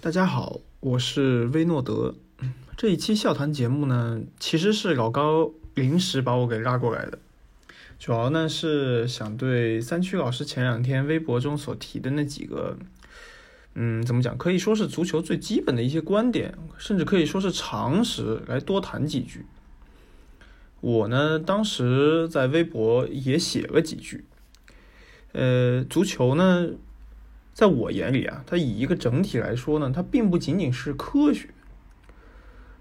大家好，我是威诺德。这一期笑谈节目呢，其实是老高临时把我给拉过来的，主要呢是想对三区老师前两天微博中所提的那几个，嗯，怎么讲，可以说是足球最基本的一些观点，甚至可以说是常识，来多谈几句。我呢，当时在微博也写了几句，呃，足球呢。在我眼里啊，它以一个整体来说呢，它并不仅仅是科学。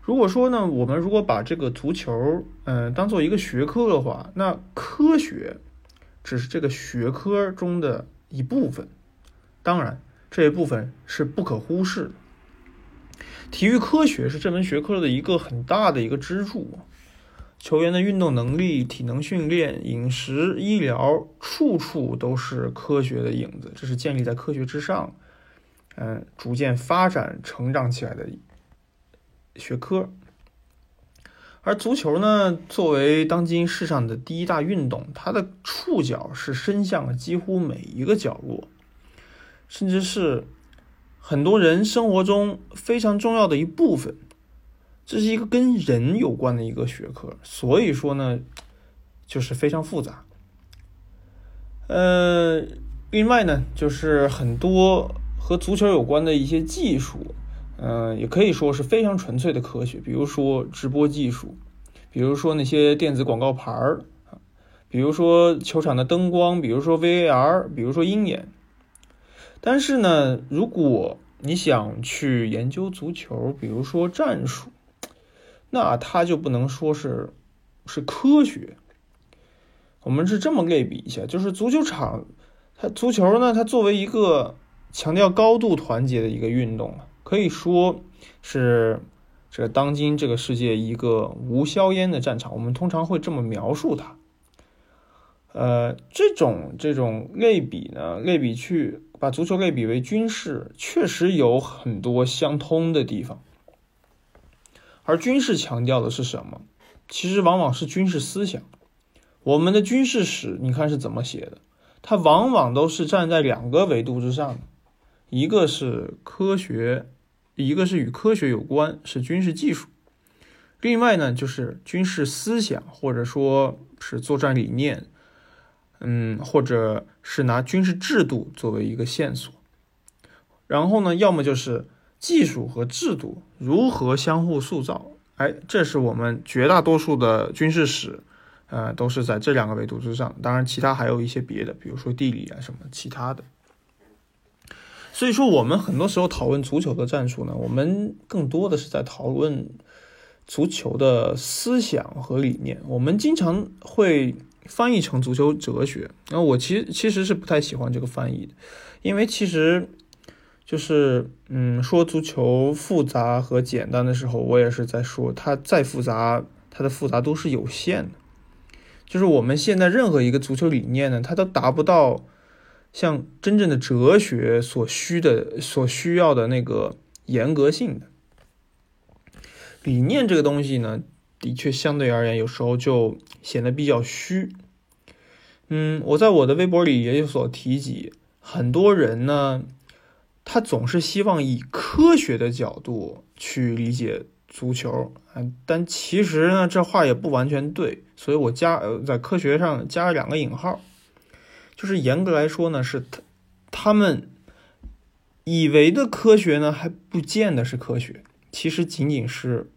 如果说呢，我们如果把这个足球，嗯，当做一个学科的话，那科学只是这个学科中的一部分。当然，这一部分是不可忽视的。体育科学是这门学科的一个很大的一个支柱。球员的运动能力、体能训练、饮食、医疗，处处都是科学的影子。这是建立在科学之上，嗯，逐渐发展成长起来的学科。而足球呢，作为当今世上的第一大运动，它的触角是伸向了几乎每一个角落，甚至是很多人生活中非常重要的一部分。这是一个跟人有关的一个学科，所以说呢，就是非常复杂。呃，另外呢，就是很多和足球有关的一些技术，嗯，也可以说是非常纯粹的科学，比如说直播技术，比如说那些电子广告牌儿，比如说球场的灯光，比如说 VAR，比如说鹰眼。但是呢，如果你想去研究足球，比如说战术，那它就不能说是是科学。我们是这么类比一下，就是足球场，它足球呢，它作为一个强调高度团结的一个运动，可以说是这当今这个世界一个无硝烟的战场。我们通常会这么描述它。呃，这种这种类比呢，类比去把足球类比为军事，确实有很多相通的地方。而军事强调的是什么？其实往往是军事思想。我们的军事史，你看是怎么写的？它往往都是站在两个维度之上的，一个是科学，一个是与科学有关，是军事技术；另外呢，就是军事思想，或者说是作战理念，嗯，或者是拿军事制度作为一个线索。然后呢，要么就是。技术和制度如何相互塑造？哎，这是我们绝大多数的军事史，呃，都是在这两个维度之上。当然，其他还有一些别的，比如说地理啊什么其他的。所以说，我们很多时候讨论足球的战术呢，我们更多的是在讨论足球的思想和理念。我们经常会翻译成足球哲学。那我其实其实是不太喜欢这个翻译的，因为其实。就是，嗯，说足球复杂和简单的时候，我也是在说，它再复杂，它的复杂都是有限的。就是我们现在任何一个足球理念呢，它都达不到像真正的哲学所需的、所需要的那个严格性的理念。这个东西呢，的确相对而言，有时候就显得比较虚。嗯，我在我的微博里也有所提及，很多人呢。他总是希望以科学的角度去理解足球啊，但其实呢，这话也不完全对，所以我加呃在科学上加了两个引号，就是严格来说呢，是他他们以为的科学呢，还不见得是科学，其实仅仅是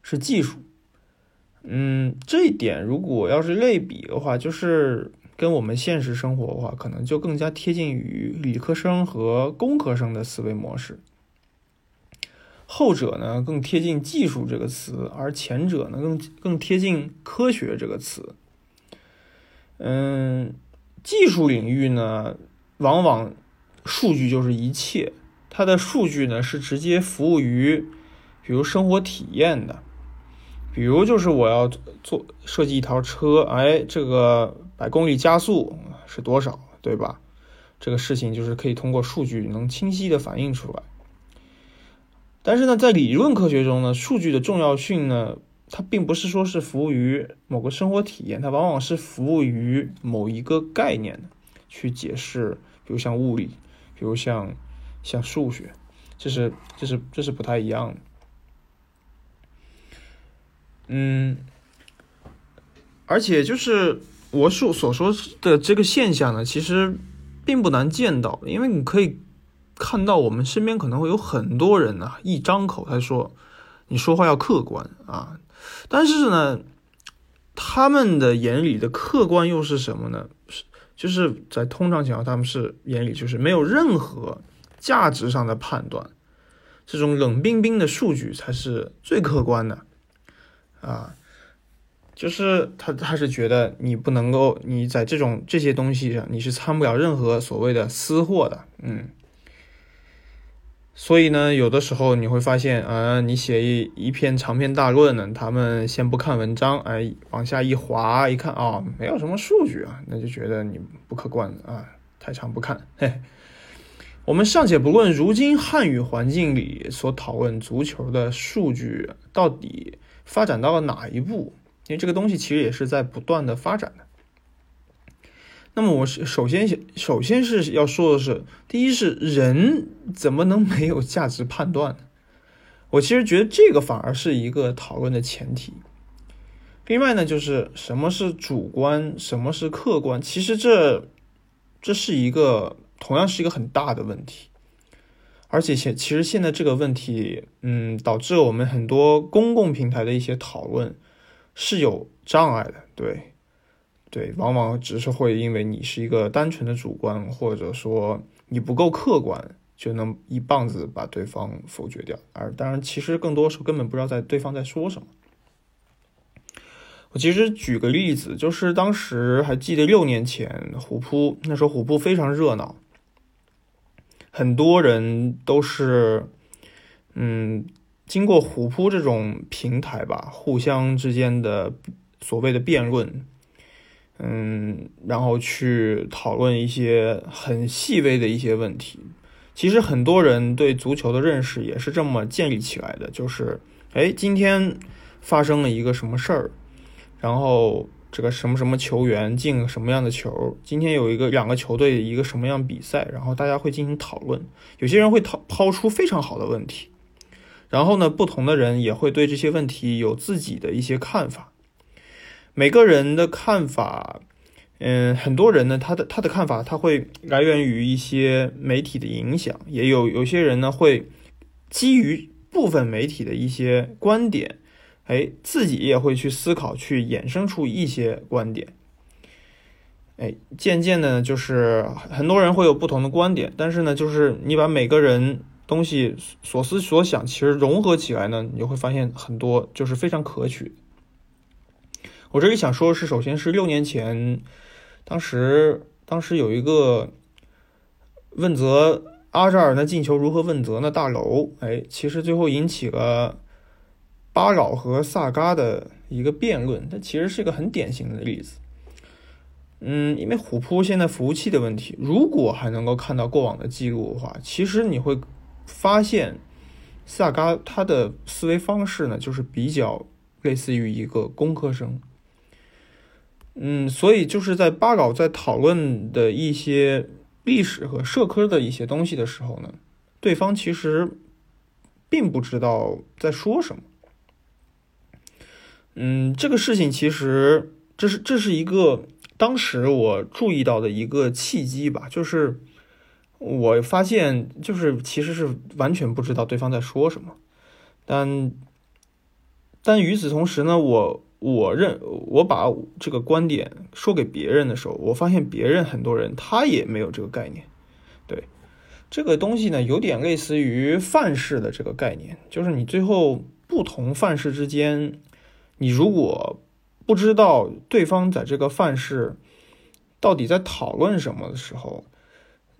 是技术。嗯，这一点如果要是类比的话，就是。跟我们现实生活的话，可能就更加贴近于理科生和工科生的思维模式。后者呢更贴近技术这个词，而前者呢更更贴近科学这个词。嗯，技术领域呢，往往数据就是一切，它的数据呢是直接服务于，比如生活体验的。比如就是我要做设计一套车，哎，这个百公里加速是多少，对吧？这个事情就是可以通过数据能清晰的反映出来。但是呢，在理论科学中呢，数据的重要性呢，它并不是说是服务于某个生活体验，它往往是服务于某一个概念的去解释，比如像物理，比如像像数学。这是这是这是不太一样的。嗯，而且就是我所所说的这个现象呢，其实并不难见到，因为你可以看到我们身边可能会有很多人呢，一张口他说你说话要客观啊，但是呢，他们的眼里的客观又是什么呢？是就是在通常情况，他们是眼里就是没有任何价值上的判断，这种冷冰冰的数据才是最客观的。啊，就是他，他是觉得你不能够，你在这种这些东西上，你是掺不了任何所谓的私货的，嗯。所以呢，有的时候你会发现，啊，你写一一篇长篇大论呢，他们先不看文章，哎，往下一滑，一看啊，没有什么数据啊，那就觉得你不客观啊，太长不看。嘿，我们尚且不论如今汉语环境里所讨论足球的数据到底。发展到了哪一步？因为这个东西其实也是在不断的发展的。那么，我是首先首先是要说的是，第一是人怎么能没有价值判断呢？我其实觉得这个反而是一个讨论的前提。另外呢，就是什么是主观，什么是客观？其实这这是一个同样是一个很大的问题。而且现其实现在这个问题，嗯，导致我们很多公共平台的一些讨论是有障碍的，对，对，往往只是会因为你是一个单纯的主观，或者说你不够客观，就能一棒子把对方否决掉。而当然，其实更多时候根本不知道在对方在说什么。我其实举个例子，就是当时还记得六年前虎扑，那时候虎扑非常热闹。很多人都是，嗯，经过虎扑这种平台吧，互相之间的所谓的辩论，嗯，然后去讨论一些很细微的一些问题。其实很多人对足球的认识也是这么建立起来的，就是，哎，今天发生了一个什么事儿，然后。这个什么什么球员进了什么样的球？今天有一个两个球队一个什么样比赛？然后大家会进行讨论，有些人会讨抛出非常好的问题，然后呢，不同的人也会对这些问题有自己的一些看法。每个人的看法，嗯，很多人呢，他的他的看法他会来源于一些媒体的影响，也有有些人呢会基于部分媒体的一些观点。哎，自己也会去思考，去衍生出一些观点。哎，渐渐的，就是很多人会有不同的观点，但是呢，就是你把每个人东西所思所想，其实融合起来呢，你就会发现很多就是非常可取。我这里想说的是，首先是六年前，当时当时有一个问责阿扎尔的进球如何问责呢？大楼，哎，其实最后引起了。巴老和萨嘎的一个辩论，它其实是一个很典型的例子。嗯，因为虎扑现在服务器的问题，如果还能够看到过往的记录的话，其实你会发现萨嘎他的思维方式呢，就是比较类似于一个工科生。嗯，所以就是在巴老在讨论的一些历史和社科的一些东西的时候呢，对方其实并不知道在说什么。嗯，这个事情其实这是这是一个当时我注意到的一个契机吧，就是我发现就是其实是完全不知道对方在说什么，但但与此同时呢，我我认我把这个观点说给别人的时候，我发现别人很多人他也没有这个概念，对这个东西呢，有点类似于范式的这个概念，就是你最后不同范式之间。你如果不知道对方在这个范式到底在讨论什么的时候，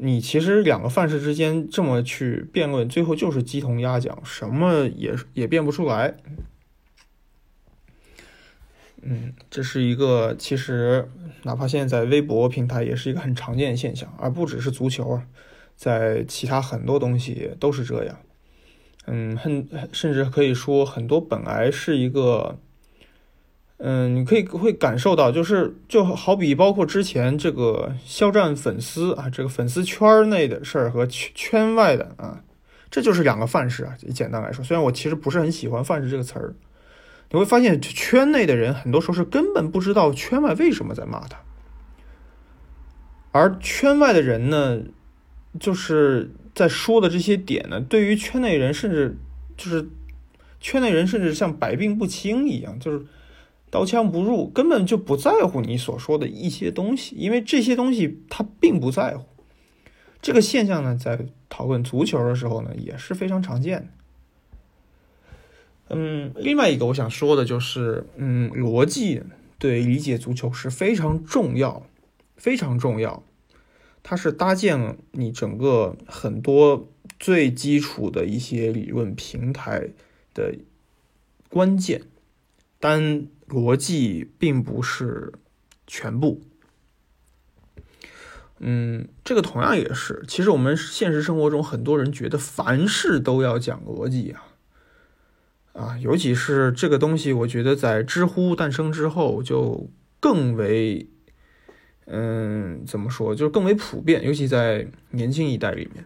你其实两个范式之间这么去辩论，最后就是鸡同鸭讲，什么也也辩不出来。嗯，这是一个其实哪怕现在在微博平台也是一个很常见的现象，而不只是足球啊，在其他很多东西都是这样。嗯，很甚至可以说很多本来是一个。嗯，你可以会感受到，就是就好比包括之前这个肖战粉丝啊，这个粉丝圈内的事儿和圈圈外的啊这就是两个范式啊。简单来说，虽然我其实不是很喜欢“范式”这个词儿，你会发现圈内的人很多时候是根本不知道圈外为什么在骂他，而圈外的人呢，就是在说的这些点呢，对于圈内人甚至就是圈内人甚至像百病不侵一样，就是刀枪不入，根本就不在乎你所说的一些东西，因为这些东西他并不在乎。这个现象呢，在讨论足球的时候呢，也是非常常见的。嗯，另外一个我想说的就是，嗯，逻辑对理解足球是非常重要、非常重要。它是搭建你整个很多最基础的一些理论平台的关键，但逻辑并不是全部。嗯，这个同样也是。其实我们现实生活中很多人觉得凡事都要讲逻辑啊，啊，尤其是这个东西，我觉得在知乎诞生之后就更为，嗯，怎么说，就更为普遍，尤其在年轻一代里面。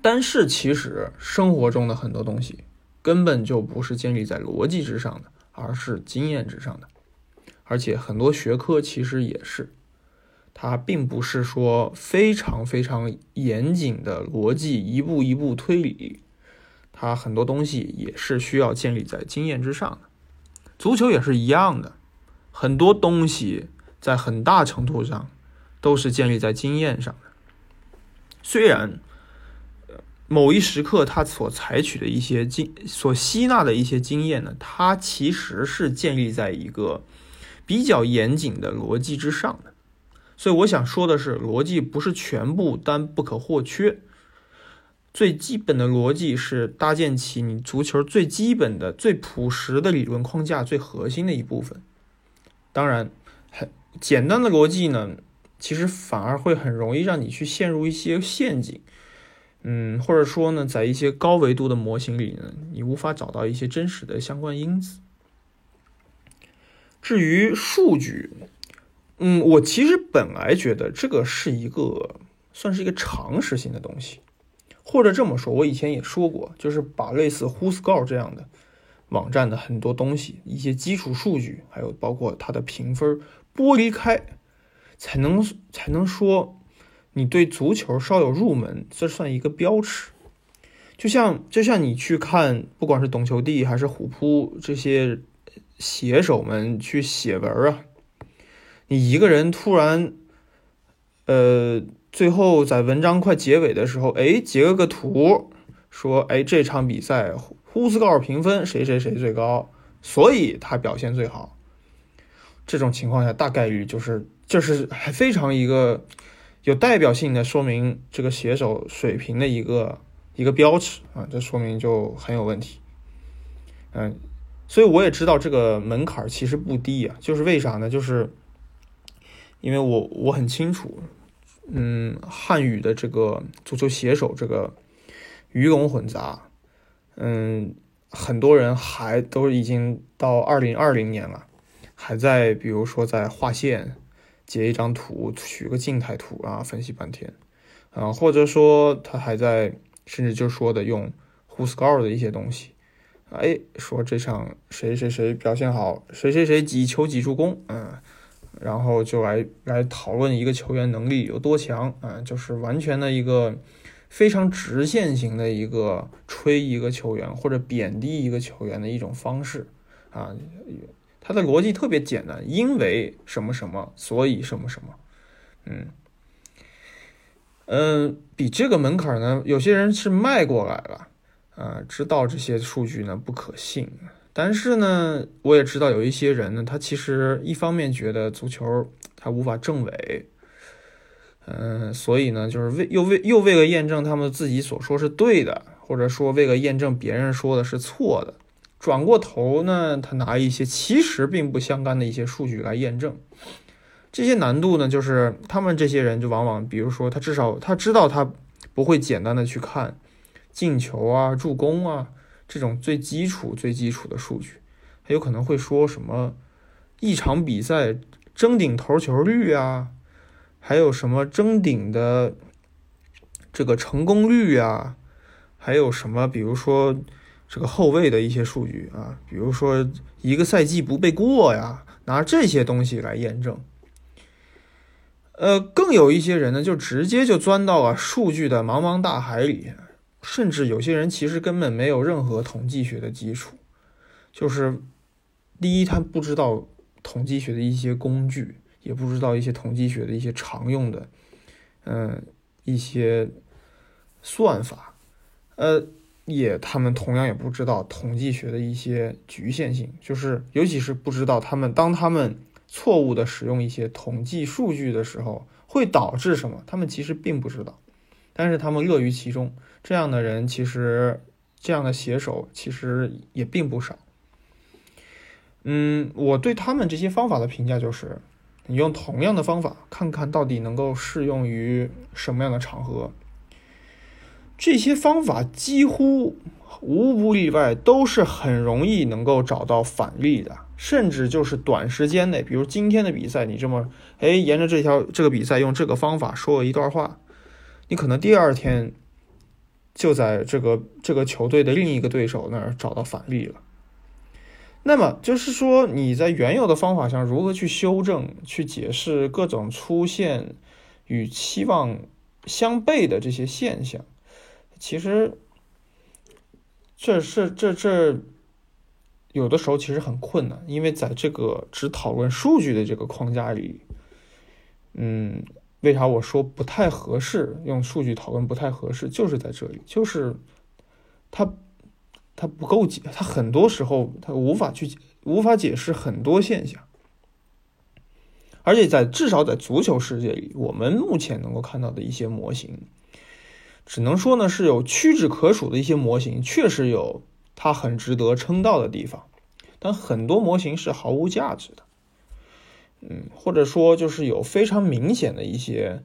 但是其实生活中的很多东西根本就不是建立在逻辑之上的，而是经验之上的，而且很多学科其实也是。它并不是说非常非常严谨的逻辑，一步一步推理，它很多东西也是需要建立在经验之上的。足球也是一样的，很多东西在很大程度上都是建立在经验上的。虽然某一时刻他所采取的一些经所吸纳的一些经验呢，它其实是建立在一个比较严谨的逻辑之上的。所以我想说的是，逻辑不是全部，但不可或缺。最基本的逻辑是搭建起你足球最基本的、最朴实的理论框架最核心的一部分。当然，很简单的逻辑呢，其实反而会很容易让你去陷入一些陷阱。嗯，或者说呢，在一些高维度的模型里呢，你无法找到一些真实的相关因子。至于数据。嗯，我其实本来觉得这个是一个算是一个常识性的东西，或者这么说，我以前也说过，就是把类似 WhoScore 这样的网站的很多东西，一些基础数据，还有包括它的评分剥离开，才能才能说你对足球稍有入门，这算一个标尺。就像就像你去看，不管是懂球帝还是虎扑这些写手们去写文啊。你一个人突然，呃，最后在文章快结尾的时候，哎，截了个图，说，哎，这场比赛呼斯高尔评分谁谁谁最高，所以他表现最好。这种情况下，大概率就是，就是还非常一个有代表性的说明这个写手水平的一个一个标尺啊，这说明就很有问题。嗯，所以我也知道这个门槛其实不低啊，就是为啥呢？就是。因为我我很清楚，嗯，汉语的这个足球写手这个鱼龙混杂，嗯，很多人还都已经到二零二零年了，还在比如说在划线，截一张图取个静态图啊，分析半天，啊，或者说他还在甚至就说的用 Who Score 的一些东西，哎，说这场谁谁谁表现好，谁谁谁几球几助攻，嗯。然后就来来讨论一个球员能力有多强啊，就是完全的一个非常直线型的一个吹一个球员或者贬低一个球员的一种方式啊，它的逻辑特别简单，因为什么什么，所以什么什么，嗯嗯，比这个门槛呢，有些人是迈过来了啊，知道这些数据呢不可信。但是呢，我也知道有一些人呢，他其实一方面觉得足球他无法证伪，嗯，所以呢，就是为又为又为了验证他们自己所说是对的，或者说为了验证别人说的是错的，转过头呢，他拿一些其实并不相干的一些数据来验证。这些难度呢，就是他们这些人就往往，比如说他至少他知道他不会简单的去看进球啊、助攻啊。这种最基础、最基础的数据，他有可能会说什么一场比赛争顶头球率啊，还有什么争顶的这个成功率啊，还有什么，比如说这个后卫的一些数据啊，比如说一个赛季不被过呀，拿这些东西来验证。呃，更有一些人呢，就直接就钻到了数据的茫茫大海里，甚至有些人其实根本没有任何统计学的基础，就是第一，他不知道统计学的一些工具，也不知道一些统计学的一些常用的，嗯，一些算法，呃，也他们同样也不知道统计学的一些局限性，就是尤其是不知道他们当他们。错误的使用一些统计数据的时候，会导致什么？他们其实并不知道，但是他们乐于其中。这样的人其实，这样的写手其实也并不少。嗯，我对他们这些方法的评价就是：你用同样的方法，看看到底能够适用于什么样的场合。这些方法几乎无不例外都是很容易能够找到反例的。甚至就是短时间内，比如今天的比赛，你这么哎沿着这条这个比赛用这个方法说了一段话，你可能第二天就在这个这个球队的另一个对手那儿找到反例了。那么就是说你在原有的方法上如何去修正、去解释各种出现与期望相悖的这些现象，其实这是这这。有的时候其实很困难，因为在这个只讨论数据的这个框架里，嗯，为啥我说不太合适？用数据讨论不太合适，就是在这里，就是它它不够解，它很多时候它无法去无法解释很多现象，而且在至少在足球世界里，我们目前能够看到的一些模型，只能说呢是有屈指可数的一些模型，确实有。它很值得称道的地方，但很多模型是毫无价值的，嗯，或者说就是有非常明显的一些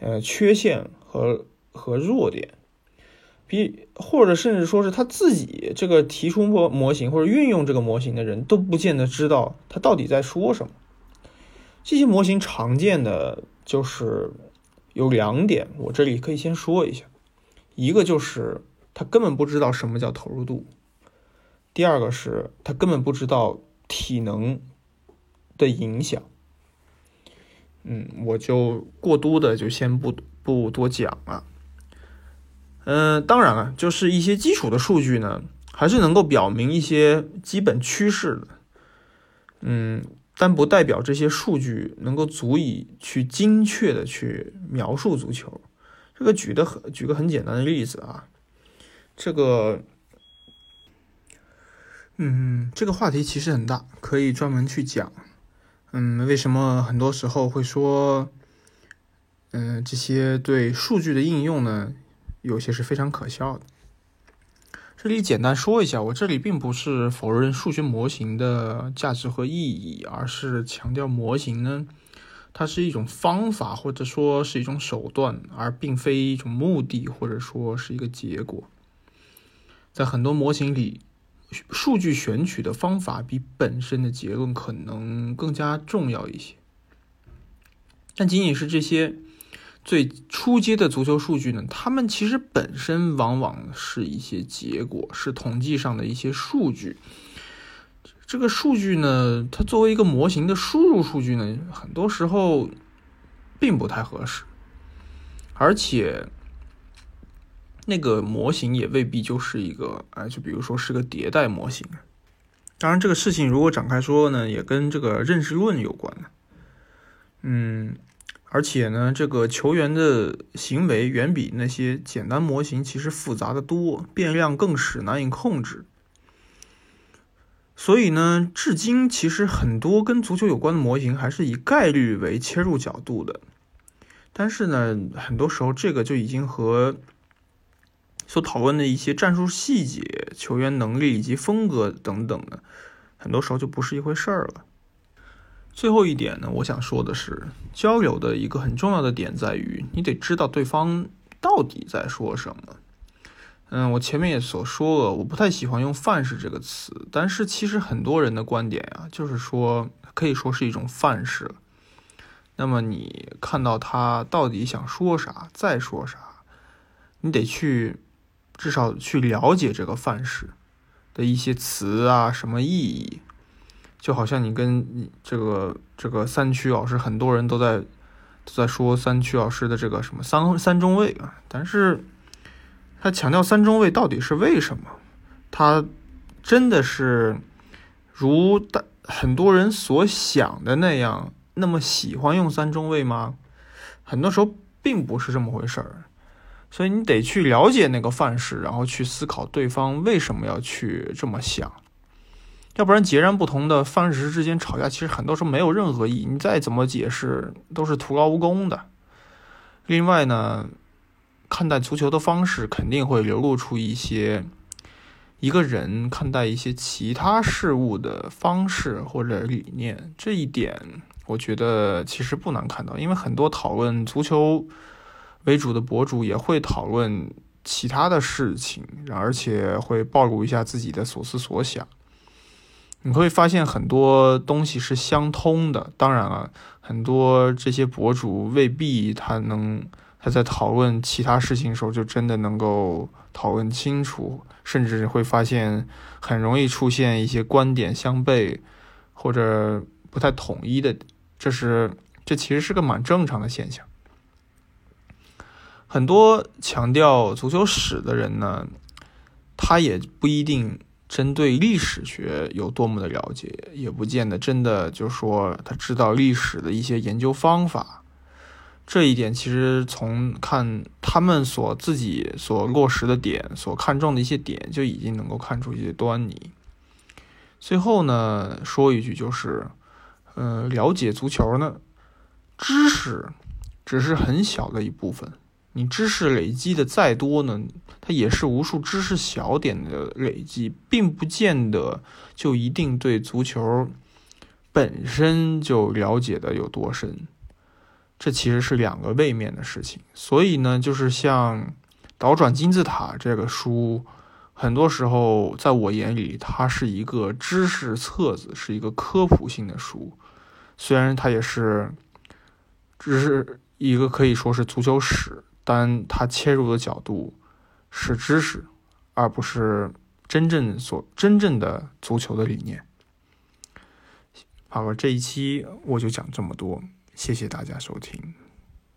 呃缺陷和和弱点，比或者甚至说是他自己这个提出模模型或者运用这个模型的人都不见得知道他到底在说什么。这些模型常见的就是有两点，我这里可以先说一下，一个就是他根本不知道什么叫投入度。第二个是他根本不知道体能的影响，嗯，我就过多的就先不不多讲了。嗯，当然了，就是一些基础的数据呢，还是能够表明一些基本趋势的，嗯，但不代表这些数据能够足以去精确的去描述足球。这个举的很举个很简单的例子啊，这个。嗯，这个话题其实很大，可以专门去讲。嗯，为什么很多时候会说，嗯，这些对数据的应用呢，有些是非常可笑的。这里简单说一下，我这里并不是否认数学模型的价值和意义，而是强调模型呢，它是一种方法或者说是一种手段，而并非一种目的或者说是一个结果。在很多模型里。数据选取的方法比本身的结论可能更加重要一些，但仅仅是这些最初阶的足球数据呢？它们其实本身往往是一些结果，是统计上的一些数据。这个数据呢，它作为一个模型的输入数据呢，很多时候并不太合适，而且。那个模型也未必就是一个，哎，就比如说是个迭代模型。当然，这个事情如果展开说呢，也跟这个认识论有关嗯，而且呢，这个球员的行为远比那些简单模型其实复杂的多，变量更是难以控制。所以呢，至今其实很多跟足球有关的模型还是以概率为切入角度的。但是呢，很多时候这个就已经和所讨论的一些战术细节、球员能力以及风格等等的，很多时候就不是一回事儿了。最后一点呢，我想说的是，交流的一个很重要的点在于，你得知道对方到底在说什么。嗯，我前面也所说了，我不太喜欢用“范式”这个词，但是其实很多人的观点啊，就是说可以说是一种范式。那么你看到他到底想说啥，再说啥，你得去。至少去了解这个范式的一些词啊，什么意义。就好像你跟这个这个三区老师，很多人都在都在说三区老师的这个什么三三中卫啊，但是他强调三中卫到底是为什么？他真的是如大很多人所想的那样那么喜欢用三中卫吗？很多时候并不是这么回事儿，所以你得去了解那个范式，然后去思考对方为什么要去这么想。要不然，截然不同的范式之间吵架，其实很多时候没有任何意义。你再怎么解释，都是徒劳无功的。另外呢，看待足球的方式肯定会流露出一些一个人看待一些其他事物的方式或者理念。这一点，我觉得其实不难看到，因为很多讨论足球为主的博主也会讨论其他的事情，而且会暴露一下自己的所思所想。你会发现很多东西是相通的，当然了，很多这些博主未必他能在讨论其他事情的时候就真的能够讨论清楚，甚至会发现很容易出现一些观点相悖或者不太统一的，这是这其实是个蛮正常的现象。很多强调足球史的人呢，他也不一定。针对历史学有多么的了解，也不见得真的就说他知道历史的一些研究方法。这一点其实从看他们所自己所落实的点、所看重的一些点，就已经能够看出一些端倪。最后呢，说一句就是，呃，了解足球呢，知识只是很小的一部分。你知识累积的再多呢，它也是无数知识小点的累积，并不见得就一定对足球本身就了解的有多深。这其实是两个位面的事情。所以呢，就是像《倒转金字塔》这个书，很多时候在我眼里，它是一个知识册子，是一个科普性的书。虽然它也是只是一个可以说是足球史。但它切入的角度是知识，而不是真正所真正的足球的理念。好了，这一期我就讲这么多，谢谢大家收听。